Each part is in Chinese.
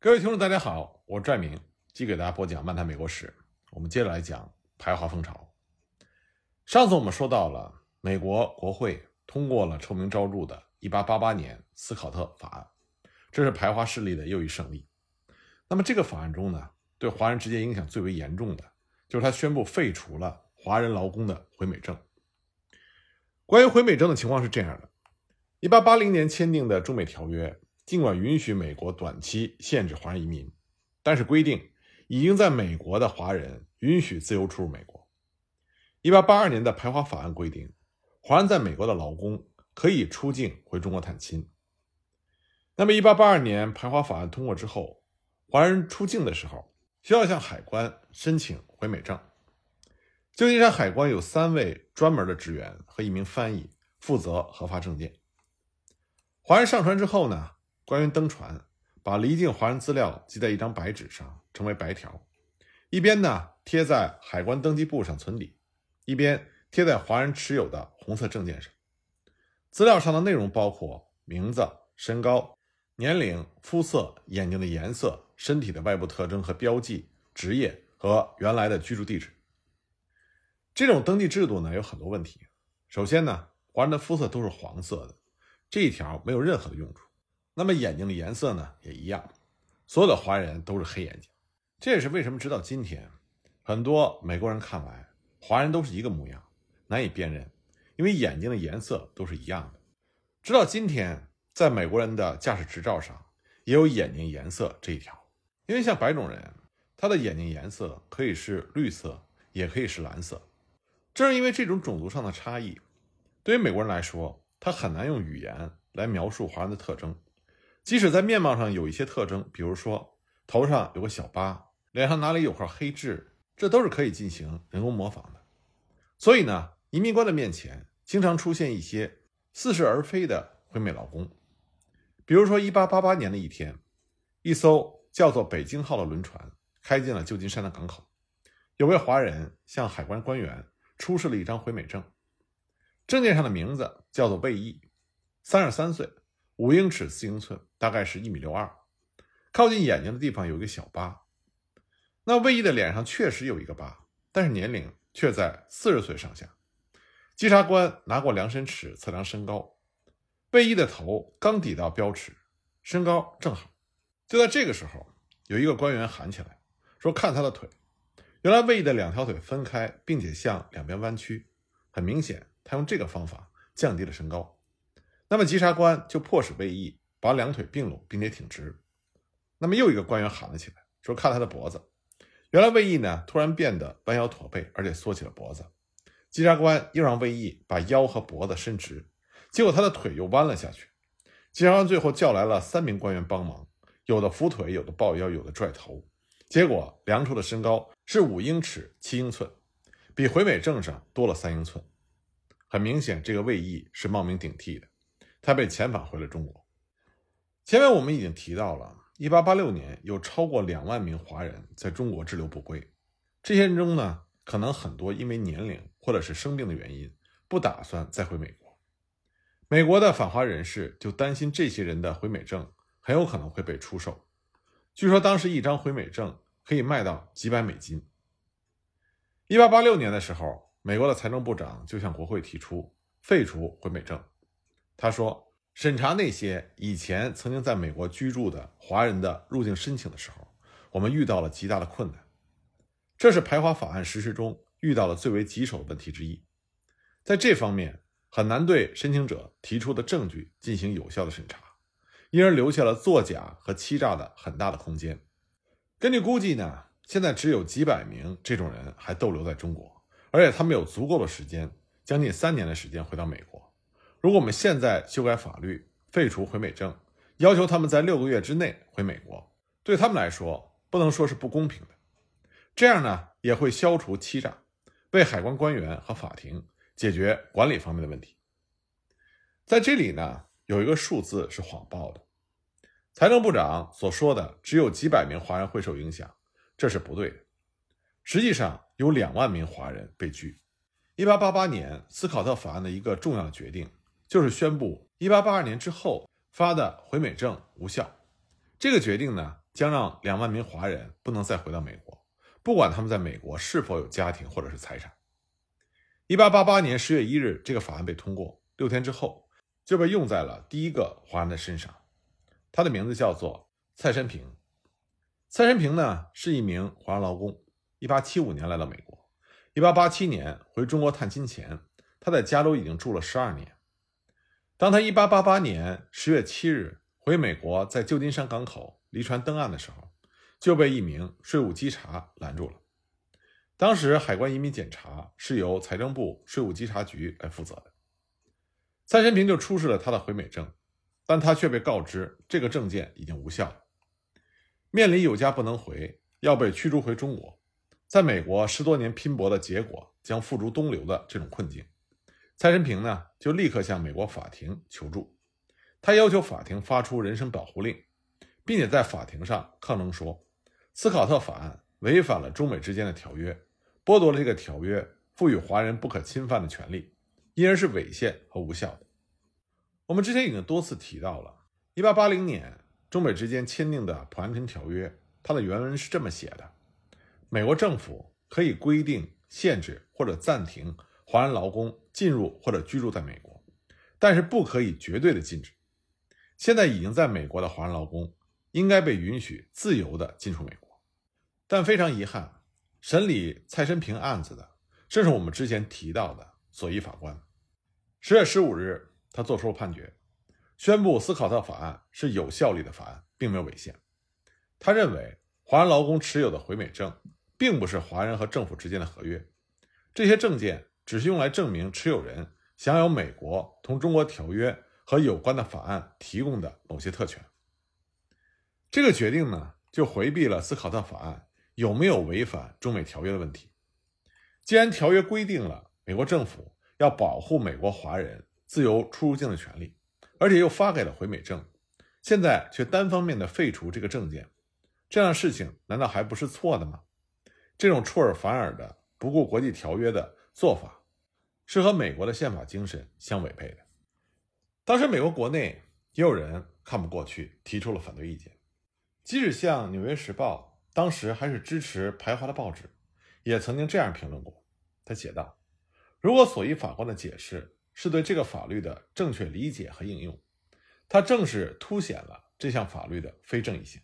各位听众，大家好，我是拽明，继续给大家播讲《漫谈美国史》。我们接着来讲排华风潮。上次我们说到了美国国会通过了臭名昭著的1888年斯考特法案，这是排华势力的又一胜利。那么这个法案中呢，对华人直接影响最为严重的，就是他宣布废除了华人劳工的回美证。关于回美证的情况是这样的：1880年签订的中美条约。尽管允许美国短期限制华人移民，但是规定已经在美国的华人允许自由出入美国。一八八二年的排华法案规定，华人在美国的劳工可以出境回中国探亲。那么，一八八二年排华法案通过之后，华人出境的时候需要向海关申请回美证。旧金山海关有三位专门的职员和一名翻译负责核发证件。华人上船之后呢？官员登船，把离境华人资料记在一张白纸上，称为白条，一边呢贴在海关登记簿上存底，一边贴在华人持有的红色证件上。资料上的内容包括名字、身高、年龄、肤色、眼睛的颜色、身体的外部特征和标记、职业和原来的居住地址。这种登记制度呢有很多问题。首先呢，华人的肤色都是黄色的，这一条没有任何的用处。那么眼睛的颜色呢也一样，所有的华人都是黑眼睛，这也是为什么直到今天，很多美国人看来华人都是一个模样，难以辨认，因为眼睛的颜色都是一样的。直到今天，在美国人的驾驶执照上也有眼睛颜色这一条，因为像白种人，他的眼睛颜色可以是绿色，也可以是蓝色。正是因为这种种族上的差异，对于美国人来说，他很难用语言来描述华人的特征。即使在面貌上有一些特征，比如说头上有个小疤，脸上哪里有块黑痣，这都是可以进行人工模仿的。所以呢，移民官的面前经常出现一些似是而非的回美劳工。比如说，1888年的一天，一艘叫做“北京号”的轮船开进了旧金山的港口，有位华人向海关官员出示了一张回美证，证件上的名字叫做魏毅，三十三岁。五英尺四英寸，大概是一米六二。靠近眼睛的地方有一个小疤。那魏毅的脸上确实有一个疤，但是年龄却在四十岁上下。稽查官拿过量身尺测量身高，魏毅的头刚抵到标尺，身高正好。就在这个时候，有一个官员喊起来说：“看他的腿。”原来魏毅的两条腿分开，并且向两边弯曲，很明显，他用这个方法降低了身高。那么，稽查官就迫使魏毅把两腿并拢，并且挺直。那么，又一个官员喊了起来，说：“看他的脖子。”原来，魏毅呢突然变得弯腰驼背，而且缩起了脖子。稽查官又让魏毅把腰和脖子伸直，结果他的腿又弯了下去。稽查官最后叫来了三名官员帮忙，有的扶腿，有的抱腰，有的拽头。结果量出的身高是五英尺七英寸，比回美证上多了三英寸。很明显，这个魏毅是冒名顶替的。他被遣返回了中国。前面我们已经提到了，1886年有超过两万名华人在中国滞留不归。这些人中呢，可能很多因为年龄或者是生病的原因，不打算再回美国。美国的反华人士就担心这些人的回美证很有可能会被出售。据说当时一张回美证可以卖到几百美金。1886年的时候，美国的财政部长就向国会提出废除回美证。他说：“审查那些以前曾经在美国居住的华人的入境申请的时候，我们遇到了极大的困难。这是排华法案实施中遇到了最为棘手的问题之一。在这方面，很难对申请者提出的证据进行有效的审查，因而留下了作假和欺诈的很大的空间。根据估计呢，现在只有几百名这种人还逗留在中国，而且他们有足够的时间，将近三年的时间回到美国。”如果我们现在修改法律，废除回美证，要求他们在六个月之内回美国，对他们来说不能说是不公平的。这样呢，也会消除欺诈，为海关官员和法庭解决管理方面的问题。在这里呢，有一个数字是谎报的，财政部长所说的只有几百名华人会受影响，这是不对的。实际上有两万名华人被拒。一八八八年斯考特法案的一个重要决定。就是宣布，一八八二年之后发的回美证无效。这个决定呢，将让两万名华人不能再回到美国，不管他们在美国是否有家庭或者是财产。一八八八年十月一日，这个法案被通过，六天之后就被用在了第一个华人的身上，他的名字叫做蔡申平。蔡申平呢是一名华人劳工，一八七五年来到美国，一八八七年回中国探亲前，他在加州已经住了十二年。当他一八八八年十月七日回美国，在旧金山港口离船登岸的时候，就被一名税务稽查拦住了。当时海关移民检查是由财政部税务稽查局来负责的。蔡申平就出示了他的回美证，但他却被告知这个证件已经无效。面临有家不能回，要被驱逐回中国，在美国十多年拼搏的结果将付诸东流的这种困境。蔡申平呢，就立刻向美国法庭求助。他要求法庭发出人身保护令，并且在法庭上抗争说，斯考特法案违反了中美之间的条约，剥夺了这个条约赋予华人不可侵犯的权利，因而是违宪和无效的。我们之前已经多次提到了，1880年中美之间签订的《普安廷条约》，它的原文是这么写的：美国政府可以规定、限制或者暂停。华人劳工进入或者居住在美国，但是不可以绝对的禁止。现在已经在美国的华人劳工应该被允许自由的进出美国，但非常遗憾，审理蔡申平案子的正是我们之前提到的索伊法官。十月十五日，他作出了判决，宣布斯考特法案是有效力的法案，并没有违宪。他认为，华人劳工持有的回美证并不是华人和政府之间的合约，这些证件。只是用来证明持有人享有美国同中国条约和有关的法案提供的某些特权。这个决定呢，就回避了斯考特法案有没有违反中美条约的问题。既然条约规定了美国政府要保护美国华人自由出入境的权利，而且又发给了回美证，现在却单方面的废除这个证件，这样的事情难道还不是错的吗？这种出尔反尔的、不顾国际条约的做法。是和美国的宪法精神相违背的。当时美国国内也有人看不过去，提出了反对意见。即使像《纽约时报》当时还是支持排华的报纸，也曾经这样评论过。他写道：“如果索伊法官的解释是对这个法律的正确理解和应用，它正是凸显了这项法律的非正义性。”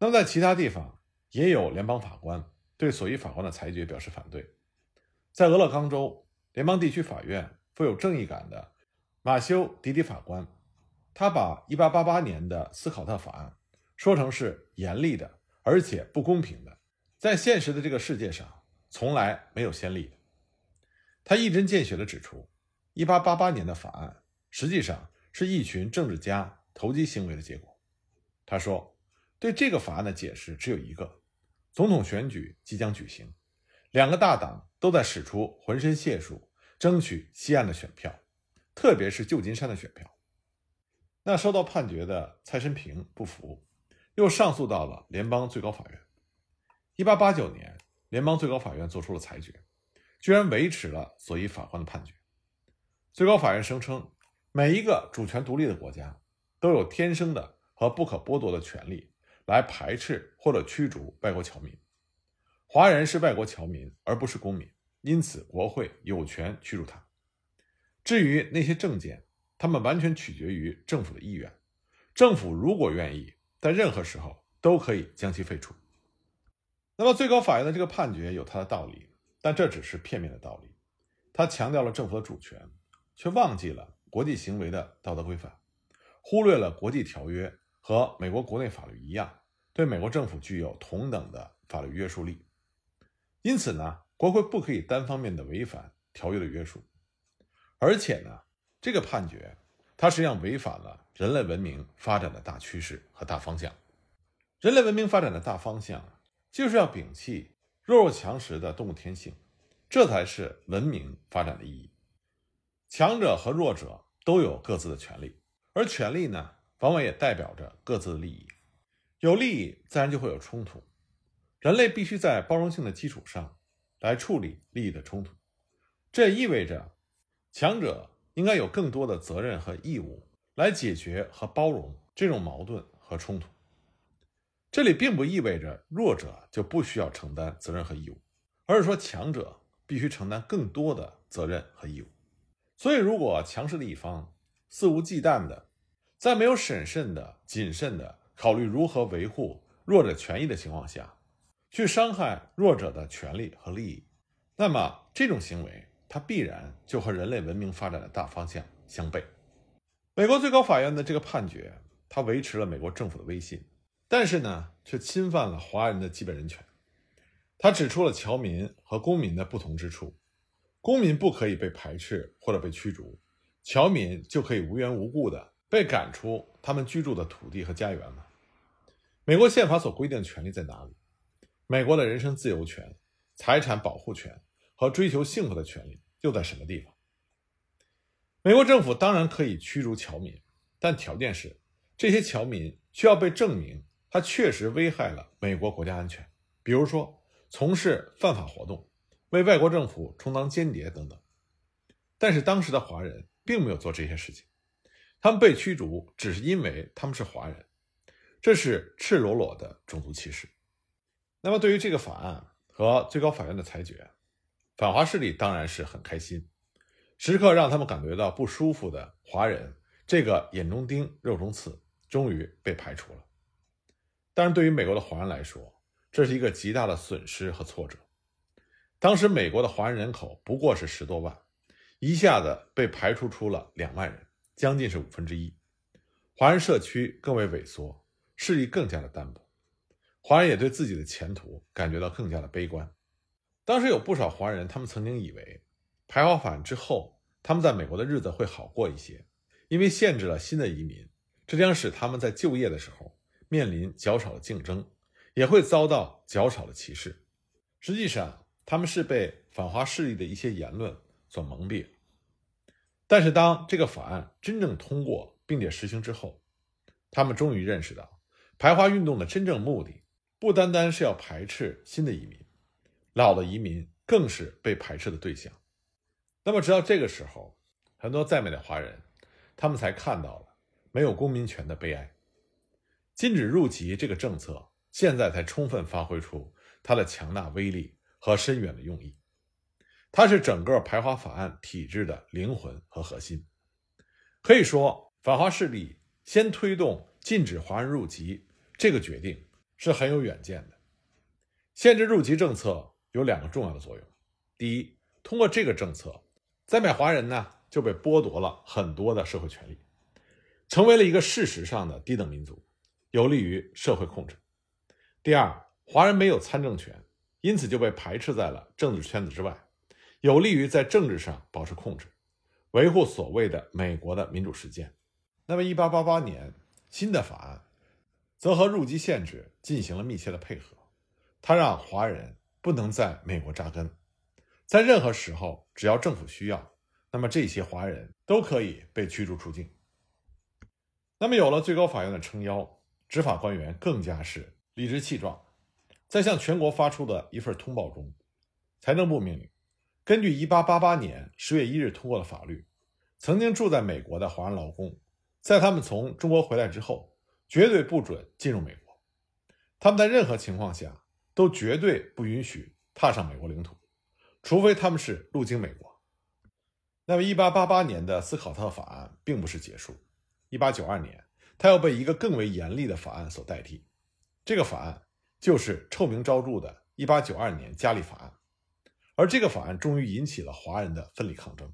那么，在其他地方也有联邦法官对索伊法官的裁决表示反对。在俄勒冈州联邦地区法院富有正义感的马修·迪迪法官，他把1888年的斯考特法案说成是严厉的，而且不公平的，在现实的这个世界上从来没有先例。他一针见血地指出，1888年的法案实际上是一群政治家投机行为的结果。他说，对这个法案的解释只有一个：总统选举即将举行。两个大党都在使出浑身解数，争取西岸的选票，特别是旧金山的选票。那收到判决的蔡申平不服，又上诉到了联邦最高法院。一八八九年，联邦最高法院作出了裁决，居然维持了索伊法官的判决。最高法院声称，每一个主权独立的国家都有天生的和不可剥夺的权利，来排斥或者驱逐外国侨民。华人是外国侨民，而不是公民，因此国会有权驱逐他。至于那些证件，他们完全取决于政府的意愿。政府如果愿意，在任何时候都可以将其废除。那么，最高法院的这个判决有它的道理，但这只是片面的道理。他强调了政府的主权，却忘记了国际行为的道德规范，忽略了国际条约和美国国内法律一样，对美国政府具有同等的法律约束力。因此呢，国会不可以单方面的违反条约的约束，而且呢，这个判决它实际上违反了人类文明发展的大趋势和大方向。人类文明发展的大方向就是要摒弃弱肉强食的动物天性，这才是文明发展的意义。强者和弱者都有各自的权利，而权利呢，往往也代表着各自的利益。有利益，自然就会有冲突。人类必须在包容性的基础上来处理利益的冲突，这意味着强者应该有更多的责任和义务来解决和包容这种矛盾和冲突。这里并不意味着弱者就不需要承担责任和义务，而是说强者必须承担更多的责任和义务。所以，如果强势的一方肆无忌惮的，在没有审慎的、谨慎的考虑如何维护弱者权益的情况下，去伤害弱者的权利和利益，那么这种行为它必然就和人类文明发展的大方向相悖。美国最高法院的这个判决，它维持了美国政府的威信，但是呢，却侵犯了华人的基本人权。他指出了侨民和公民的不同之处。公民不可以被排斥或者被驱逐，侨民就可以无缘无故的被赶出他们居住的土地和家园吗？美国宪法所规定的权利在哪里？美国的人身自由权、财产保护权和追求幸福的权利又在什么地方？美国政府当然可以驱逐侨民，但条件是这些侨民需要被证明他确实危害了美国国家安全，比如说从事犯法活动。为外国政府充当间谍等等，但是当时的华人并没有做这些事情，他们被驱逐只是因为他们是华人，这是赤裸裸的种族歧视。那么对于这个法案和最高法院的裁决，反华势力当然是很开心，时刻让他们感觉到不舒服的华人这个眼中钉肉中刺终于被排除了。但是对于美国的华人来说，这是一个极大的损失和挫折。当时美国的华人人口不过是十多万，一下子被排除出了两万人，将近是五分之一。华人社区更为萎缩，势力更加的单薄，华人也对自己的前途感觉到更加的悲观。当时有不少华人，他们曾经以为排华法案之后，他们在美国的日子会好过一些，因为限制了新的移民，这将使他们在就业的时候面临较少的竞争，也会遭到较少的歧视。实际上。他们是被反华势力的一些言论所蒙蔽，但是当这个法案真正通过并且实行之后，他们终于认识到，排华运动的真正目的不单单是要排斥新的移民，老的移民更是被排斥的对象。那么，直到这个时候，很多在美的华人，他们才看到了没有公民权的悲哀。禁止入籍这个政策，现在才充分发挥出它的强大威力。和深远的用意，它是整个排华法案体制的灵魂和核心。可以说，反华势力先推动禁止华人入籍这个决定是很有远见的。限制入籍政策有两个重要的作用：第一，通过这个政策，在美华人呢就被剥夺了很多的社会权利，成为了一个事实上的低等民族，有利于社会控制；第二，华人没有参政权。因此就被排斥在了政治圈子之外，有利于在政治上保持控制，维护所谓的美国的民主实践。那么，1888年新的法案则和入籍限制进行了密切的配合，他让华人不能在美国扎根，在任何时候只要政府需要，那么这些华人都可以被驱逐出境。那么有了最高法院的撑腰，执法官员更加是理直气壮。在向全国发出的一份通报中，财政部命令，根据1888年10月1日通过的法律，曾经住在美国的华人劳工，在他们从中国回来之后，绝对不准进入美国。他们在任何情况下都绝对不允许踏上美国领土，除非他们是入境美国。那么，1888年的斯考特法案并不是结束，1892年，它又被一个更为严厉的法案所代替。这个法案。就是臭名昭著的1892年加利法案，而这个法案终于引起了华人的奋力抗争。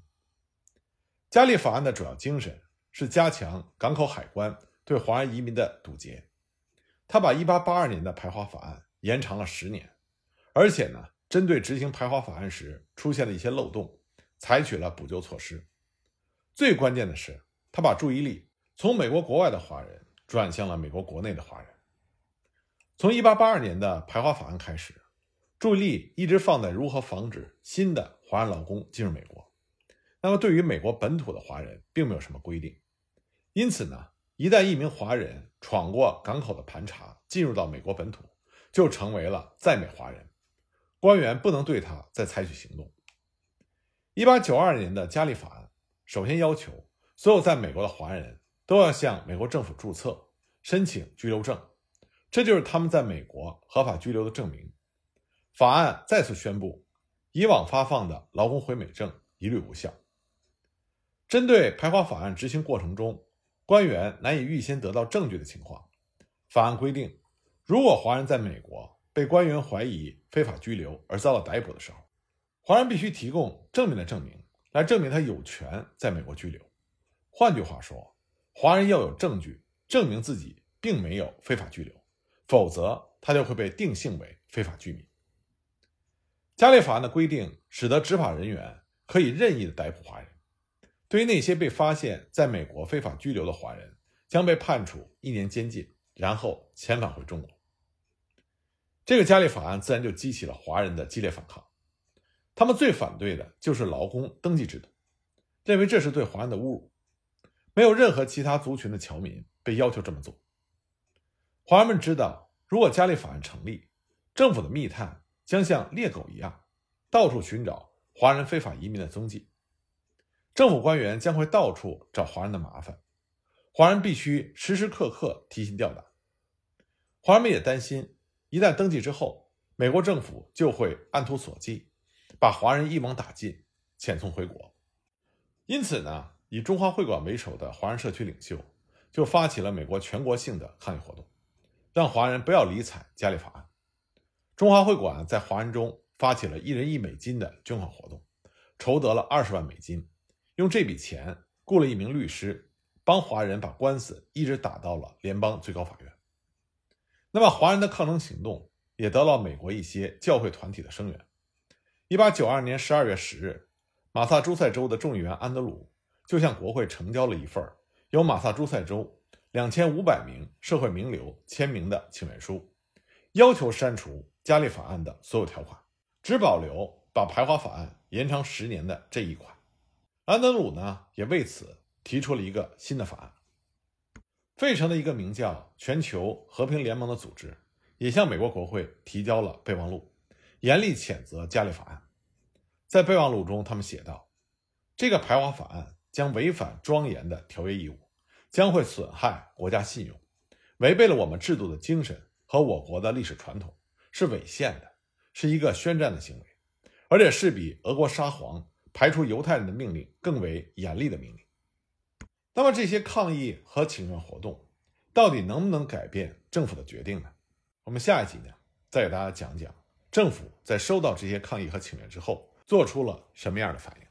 加利法案的主要精神是加强港口海关对华人移民的堵截，他把1882年的排华法案延长了十年，而且呢，针对执行排华法案时出现的一些漏洞，采取了补救措施。最关键的是，他把注意力从美国国外的华人转向了美国国内的华人。从1882年的排华法案开始，注意力一直放在如何防止新的华人劳工进入美国。那么，对于美国本土的华人，并没有什么规定。因此呢，一旦一名华人闯过港口的盘查，进入到美国本土，就成为了在美华人，官员不能对他再采取行动。1892年的加利法案首先要求所有在美国的华人都要向美国政府注册，申请居留证。这就是他们在美国合法居留的证明。法案再次宣布，以往发放的劳工回美证一律无效。针对排华法案执行过程中官员难以预先得到证据的情况，法案规定，如果华人在美国被官员怀疑非法拘留而遭到逮捕的时候，华人必须提供正面的证明来证明他有权在美国居留。换句话说，华人要有证据证明自己并没有非法拘留，否则他就会被定性为非法居民。加列法案的规定使得执法人员可以任意的逮捕华人。对于那些被发现在美国非法拘留的华人，将被判处一年监禁，然后遣返回中国。这个加列法案自然就激起了华人的激烈反抗。他们最反对的就是劳工登记制度，认为这是对华人的侮辱。没有任何其他族群的侨民被要求这么做。华人们知道，如果加列法案成立，政府的密探将像猎狗一样，到处寻找华人非法移民的踪迹。政府官员将会到处找华人的麻烦，华人必须时时刻刻提心吊胆。华人们也担心，一旦登记之后，美国政府就会按图索骥，把华人一网打尽，遣送回国。因此呢，以中华会馆为首的华人社区领袖就发起了美国全国性的抗议活动，让华人不要理睬加利法案。中华会馆在华人中发起了一人一美金的捐款活动，筹得了二十万美金。用这笔钱雇了一名律师，帮华人把官司一直打到了联邦最高法院。那么，华人的抗争行动也得到美国一些教会团体的声援。一八九二年十二月十日，马萨诸塞州的众议员安德鲁就向国会呈交了一份由马萨诸塞州两千五百名社会名流签名的请愿书，要求删除加利法案的所有条款，只保留把排华法案延长十年的这一款。安德鲁呢，也为此提出了一个新的法案。费城的一个名叫“全球和平联盟”的组织，也向美国国会提交了备忘录，严厉谴责加利法案。在备忘录中，他们写道：“这个排华法案将违反庄严的条约义务，将会损害国家信用，违背了我们制度的精神和我国的历史传统，是违宪的，是一个宣战的行为，而且是比俄国沙皇。”排除犹太人的命令更为严厉的命令。那么这些抗议和请愿活动到底能不能改变政府的决定呢？我们下一集呢再给大家讲讲政府在收到这些抗议和请愿之后做出了什么样的反应。